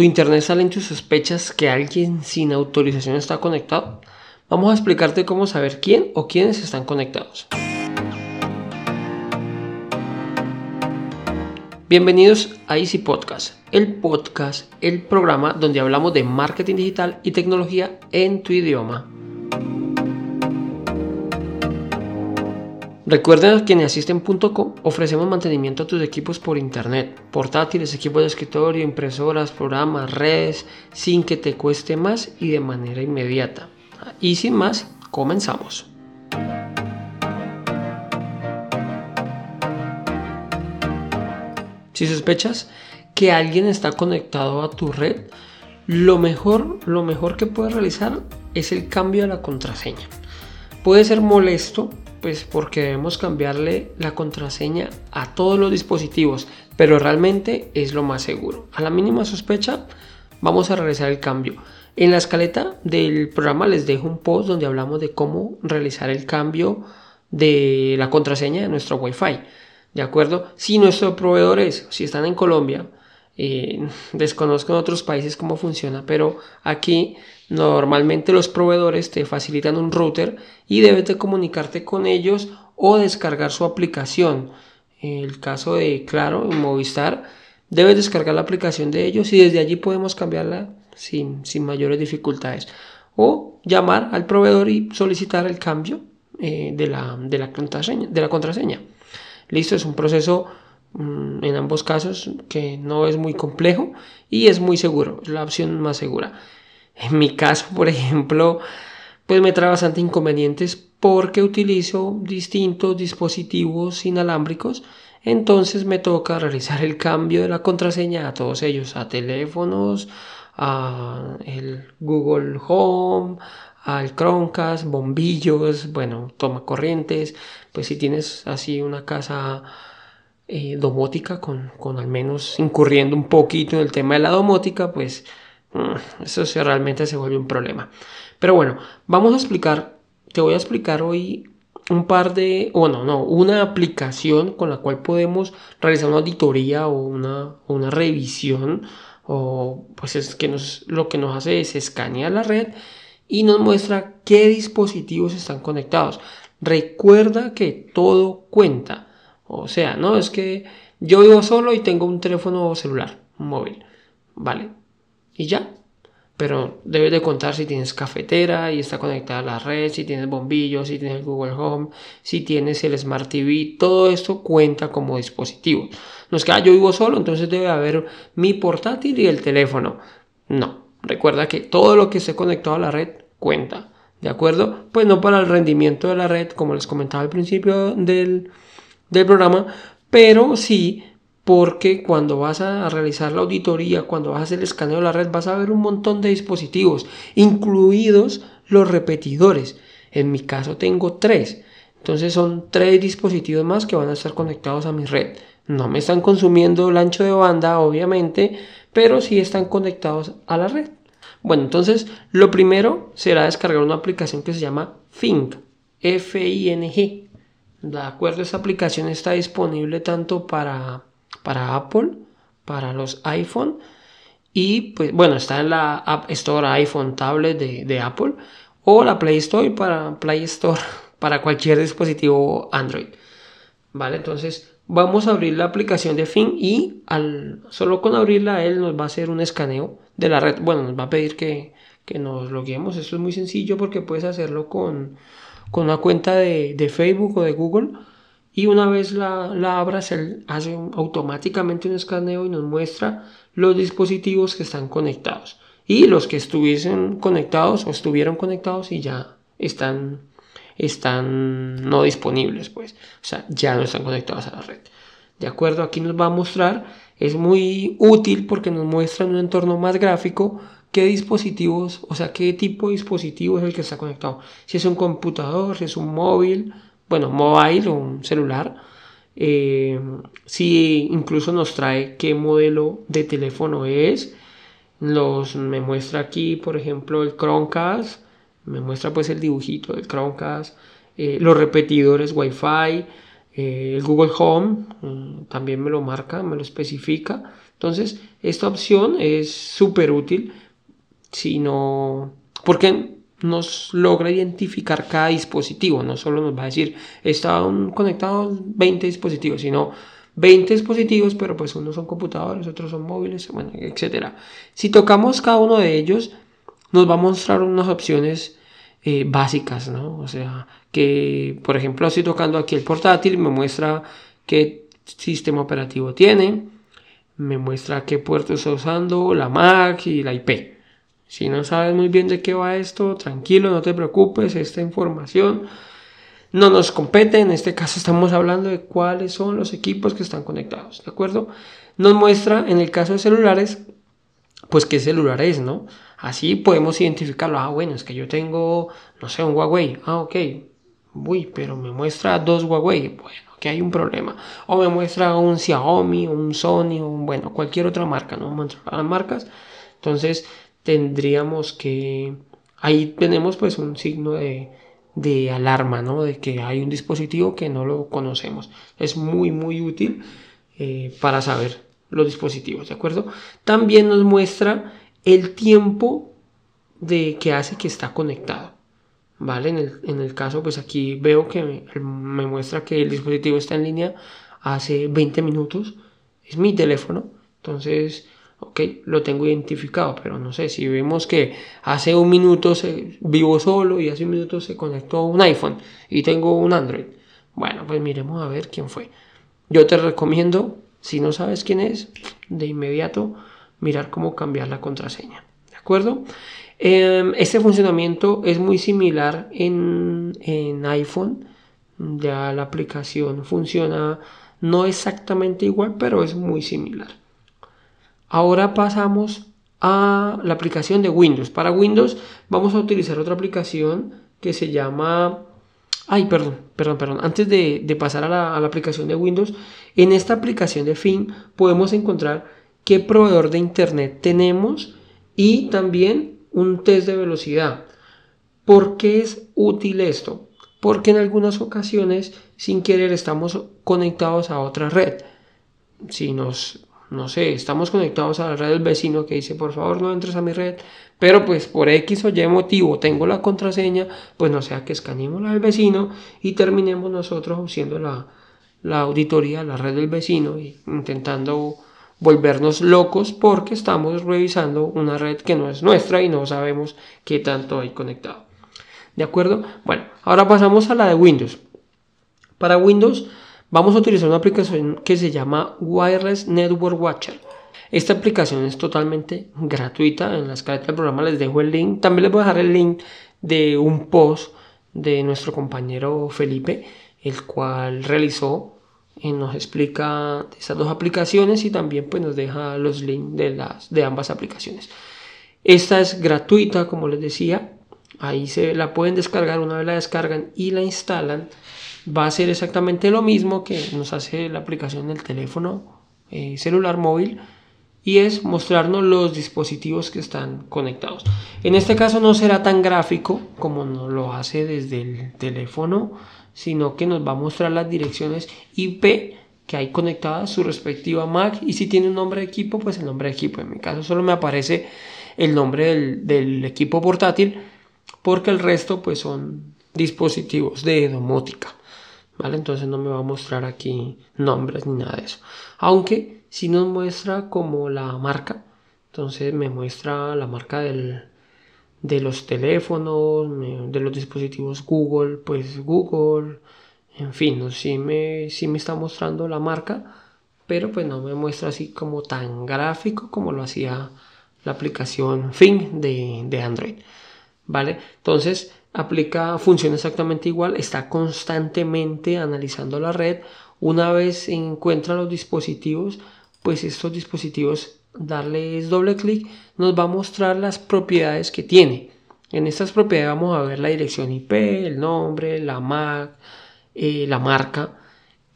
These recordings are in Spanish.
¿Tu internet sale en tus sospechas que alguien sin autorización está conectado? Vamos a explicarte cómo saber quién o quiénes están conectados. Bienvenidos a Easy Podcast, el podcast, el programa donde hablamos de marketing digital y tecnología en tu idioma. Recuerden que en asisten.com ofrecemos mantenimiento a tus equipos por internet, portátiles, equipos de escritorio, impresoras, programas, redes, sin que te cueste más y de manera inmediata. Y sin más, comenzamos. Si sospechas que alguien está conectado a tu red, lo mejor, lo mejor que puedes realizar es el cambio de la contraseña. Puede ser molesto pues porque debemos cambiarle la contraseña a todos los dispositivos, pero realmente es lo más seguro. A la mínima sospecha, vamos a realizar el cambio. En la escaleta del programa les dejo un post donde hablamos de cómo realizar el cambio de la contraseña de nuestro Wi-Fi. ¿De acuerdo? Si nuestros proveedores, si están en Colombia, eh, desconozco en otros países cómo funciona, pero aquí normalmente los proveedores te facilitan un router y debes de comunicarte con ellos o descargar su aplicación. En el caso de Claro, Movistar, debes descargar la aplicación de ellos y desde allí podemos cambiarla sin, mayores dificultades. O llamar al proveedor y solicitar el cambio eh, de, la, de, la contraseña, de la contraseña. Listo, es un proceso en ambos casos que no es muy complejo y es muy seguro, es la opción más segura. En mi caso, por ejemplo, pues me trae bastante inconvenientes porque utilizo distintos dispositivos inalámbricos. Entonces me toca realizar el cambio de la contraseña a todos ellos, a teléfonos, a el Google Home, al Chromecast, bombillos, bueno, toma corrientes. Pues si tienes así una casa eh, domótica con, con al menos incurriendo un poquito en el tema de la domótica, pues Mm, eso sí, realmente se vuelve un problema. Pero bueno, vamos a explicar, te voy a explicar hoy un par de, bueno, no, una aplicación con la cual podemos realizar una auditoría o una, una revisión, o pues es que nos, lo que nos hace es escanear la red y nos muestra qué dispositivos están conectados. Recuerda que todo cuenta. O sea, no es que yo vivo solo y tengo un teléfono celular, un móvil. Vale, y ya. Pero debes de contar si tienes cafetera y está conectada a la red, si tienes bombillos, si tienes Google Home, si tienes el Smart TV, todo esto cuenta como dispositivo. No es que ah, yo vivo solo, entonces debe haber mi portátil y el teléfono. No, recuerda que todo lo que esté conectado a la red cuenta. ¿De acuerdo? Pues no para el rendimiento de la red, como les comentaba al principio del, del programa, pero sí porque cuando vas a realizar la auditoría, cuando vas a hacer el escaneo de la red, vas a ver un montón de dispositivos, incluidos los repetidores. En mi caso tengo tres. Entonces son tres dispositivos más que van a estar conectados a mi red. No me están consumiendo el ancho de banda, obviamente, pero sí están conectados a la red. Bueno, entonces lo primero será descargar una aplicación que se llama Fing, F-I-N-G. De acuerdo, esta aplicación está disponible tanto para para Apple, para los iPhone. Y pues bueno, está en la App Store iPhone Tablet de, Apple o la Play Store para Play Store para cualquier dispositivo Android. Vale, entonces vamos a abrir la aplicación de Fin y al, solo con abrirla él nos va a hacer un escaneo de la red. Bueno, nos va a pedir que, que nos loguemos. Esto es muy sencillo porque puedes hacerlo con, con una cuenta de, de Facebook o de Google y una vez la, la abras, él hace automáticamente un escaneo y nos muestra los dispositivos que están conectados y los que estuviesen conectados o estuvieron conectados y ya están, están no disponibles, pues, o sea, ya no están conectados a la red. De acuerdo, aquí nos va a mostrar, es muy útil porque nos muestra en un entorno más gráfico qué dispositivos, o sea, qué tipo de dispositivo es el que está conectado. Si es un computador, si es un móvil, bueno, mobile o un celular. Eh, si incluso nos trae qué modelo de teléfono es. Los, me muestra aquí, por ejemplo, el Chromecast. Me muestra pues el dibujito del Chromecast. Eh, los repetidores Wi-Fi. Eh, el Google Home también me lo marca, me lo especifica. Entonces, esta opción es súper útil si no... porque nos logra identificar cada dispositivo, no solo nos va a decir, están conectados 20 dispositivos, sino 20 dispositivos, pero pues unos son computadores, otros son móviles, bueno, etc. Si tocamos cada uno de ellos, nos va a mostrar unas opciones eh, básicas, ¿no? O sea, que por ejemplo, estoy tocando aquí el portátil, me muestra qué sistema operativo tiene, me muestra qué puerto está usando, la MAC y la IP. Si no sabes muy bien de qué va esto, tranquilo, no te preocupes, esta información no nos compete. En este caso estamos hablando de cuáles son los equipos que están conectados, ¿de acuerdo? Nos muestra en el caso de celulares, pues qué celular es, ¿no? Así podemos identificarlo. Ah, bueno, es que yo tengo, no sé, un Huawei. Ah, ok. Uy, pero me muestra dos Huawei. Bueno, que hay un problema. O me muestra un Xiaomi, un Sony, un, bueno, cualquier otra marca, ¿no? Muestra las marcas. Entonces tendríamos que... Ahí tenemos pues un signo de, de alarma, ¿no? De que hay un dispositivo que no lo conocemos. Es muy, muy útil eh, para saber los dispositivos, ¿de acuerdo? También nos muestra el tiempo de que hace que está conectado. ¿Vale? En el, caso, pues aquí veo que me, muestra que el dispositivo está en línea hace 20 minutos. Es mi teléfono. Entonces, ok, lo tengo identificado, pero no sé, si vemos que hace un minuto se, vivo solo y hace un minuto se conectó un iPhone y tengo un Android. Bueno, pues miremos a ver quién fue. Yo te recomiendo, si no sabes quién es, de inmediato mirar cómo cambiar la contraseña. ¿De acuerdo? Em, este funcionamiento es muy similar en, iPhone. Ya la aplicación funciona no exactamente igual, pero es muy similar. Ahora pasamos a la aplicación de Windows. Para Windows vamos a utilizar otra aplicación que se llama... Ay, perdón, perdón, perdón. Antes de, pasar a la, a la, aplicación de Windows, en esta aplicación de fin podemos encontrar qué proveedor de internet tenemos y también un test de velocidad. ¿Por qué es útil esto? Porque en algunas ocasiones sin querer estamos conectados a otra red. Si nos, no sé, estamos conectados a la red del vecino que dice por favor no entres a mi red, pero pues por X o Y motivo tengo la contraseña, pues no sea que escaneemos la del vecino y terminemos nosotros siendo la, la auditoría, la red del vecino, y intentando volvernos locos porque estamos revisando una red que no es nuestra y no sabemos qué tanto hay conectado. ¿De acuerdo? Bueno, ahora pasamos a la de Windows. Para Windows vamos a utilizar una aplicación que se llama Wireless Network Watcher. Esta aplicación es totalmente gratuita. En la escaleta del programa les dejo el link. También les voy a dejar el link de un post de nuestro compañero Felipe, el cual realizó nos explica esas dos aplicaciones y también pues nos deja los links de, las, de ambas aplicaciones. Esta es gratuita, como les decía. Ahí se la pueden descargar una vez la descargan y la instalan. Va a ser exactamente lo mismo que nos hace la aplicación del teléfono eh, celular móvil y es mostrarnos los dispositivos que están conectados. En este caso no será tan gráfico como lo hace desde el teléfono sino que nos va a mostrar las direcciones IP que hay conectadas, su respectiva MAC y si tiene un nombre de equipo, pues el nombre de equipo. En mi caso solo me aparece el nombre del, equipo portátil porque el resto pues son dispositivos de domótica. ¿Vale? Entonces no me va a mostrar aquí nombres ni nada de eso. Aunque si nos muestra como la marca. Entonces me muestra la marca del, de los teléfonos, de los dispositivos Google, pues Google, en fin, sí me, sí me está mostrando la marca, pero pues no me muestra así como tan gráfico como lo hacía la aplicación Thing de, de Android. ¿Vale? Entonces aplica, funciona exactamente igual, está constantemente analizando la red. Una vez encuentra los dispositivos, pues estos dispositivos darles doble clic, nos va a mostrar las propiedades que tiene. En estas propiedades vamos a ver la dirección IP, el nombre, la MAC, eh, la marca,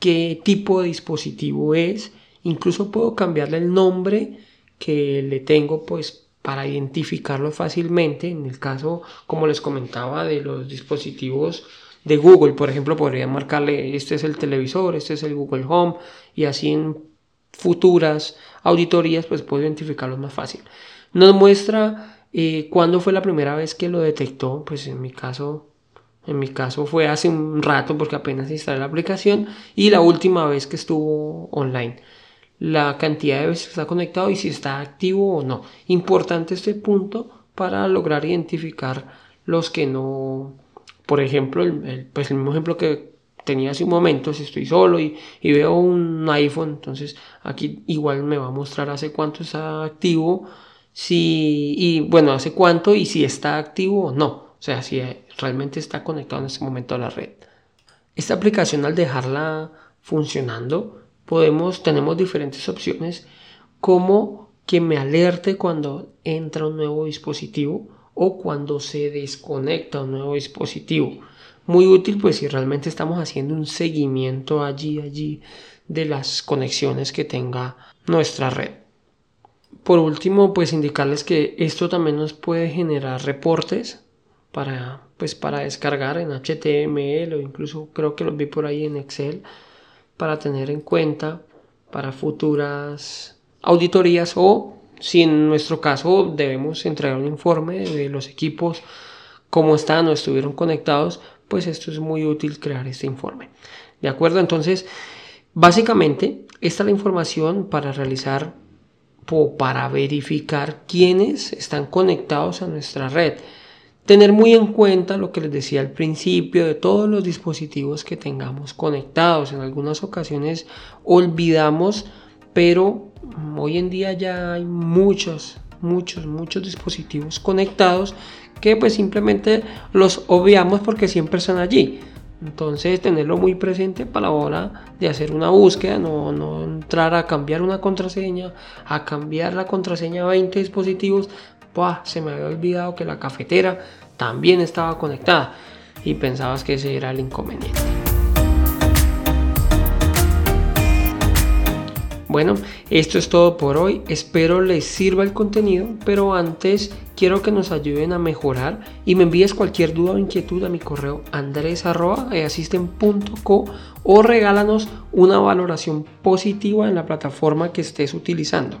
qué tipo de dispositivo es. Incluso puedo cambiarle el nombre que le tengo pues para identificarlo fácilmente. En el caso, como les comentaba, de los dispositivos de Google, por ejemplo, podría marcarle este es el televisor, este es el Google Home y así en futuras auditorías, pues puedo identificarlos más fácil. Nos muestra eh, cuándo fue la primera vez que lo detectó, pues en mi caso en mi caso fue hace un rato porque apenas instalé la aplicación y la última vez que estuvo online. La cantidad de veces que está conectado y si está activo o no. Importante este punto para lograr identificar los que no. Por ejemplo, el, pues el mismo ejemplo que tenía hace un momento, si estoy solo y, y, veo un iPhone, entonces aquí igual me va a mostrar hace cuánto está activo, si, y bueno, hace cuánto y si está activo o no. O sea, si realmente está conectado en este momento a la red. Esta aplicación al dejarla funcionando, podemos, tenemos diferentes opciones como que me alerte cuando entra un nuevo dispositivo o cuando se desconecta un nuevo dispositivo. Muy útil pues si realmente estamos haciendo un seguimiento allí, allí de las conexiones que tenga nuestra red. Por último, pues indicarles que esto también nos puede generar reportes para, pues para descargar en HTML o incluso creo que los vi por ahí en Excel para tener en cuenta para futuras auditorías o si en nuestro caso debemos entregar un informe de los equipos cómo están o estuvieron conectados, pues esto es muy útil crear este informe. ¿De acuerdo? Entonces, básicamente, esta es la información para realizar o para verificar quiénes están conectados a nuestra red tener muy en cuenta lo que les decía al principio de todos los dispositivos que tengamos conectados. En algunas ocasiones olvidamos, pero hoy en día ya hay muchos, muchos, muchos dispositivos conectados que pues simplemente los obviamos porque siempre están allí. Entonces tenerlo muy presente para la hora de hacer una búsqueda, no, no, entrar a cambiar una contraseña, a cambiar la contraseña a 20 dispositivos, se me había olvidado que la cafetera también estaba conectada y pensabas que ese era el inconveniente. Bueno, esto es todo por hoy. Espero les sirva el contenido, pero antes quiero que nos ayuden a mejorar y me envíes cualquier duda o inquietud a mi correo andres.asisten.co o regálanos una valoración positiva en la plataforma que estés utilizando.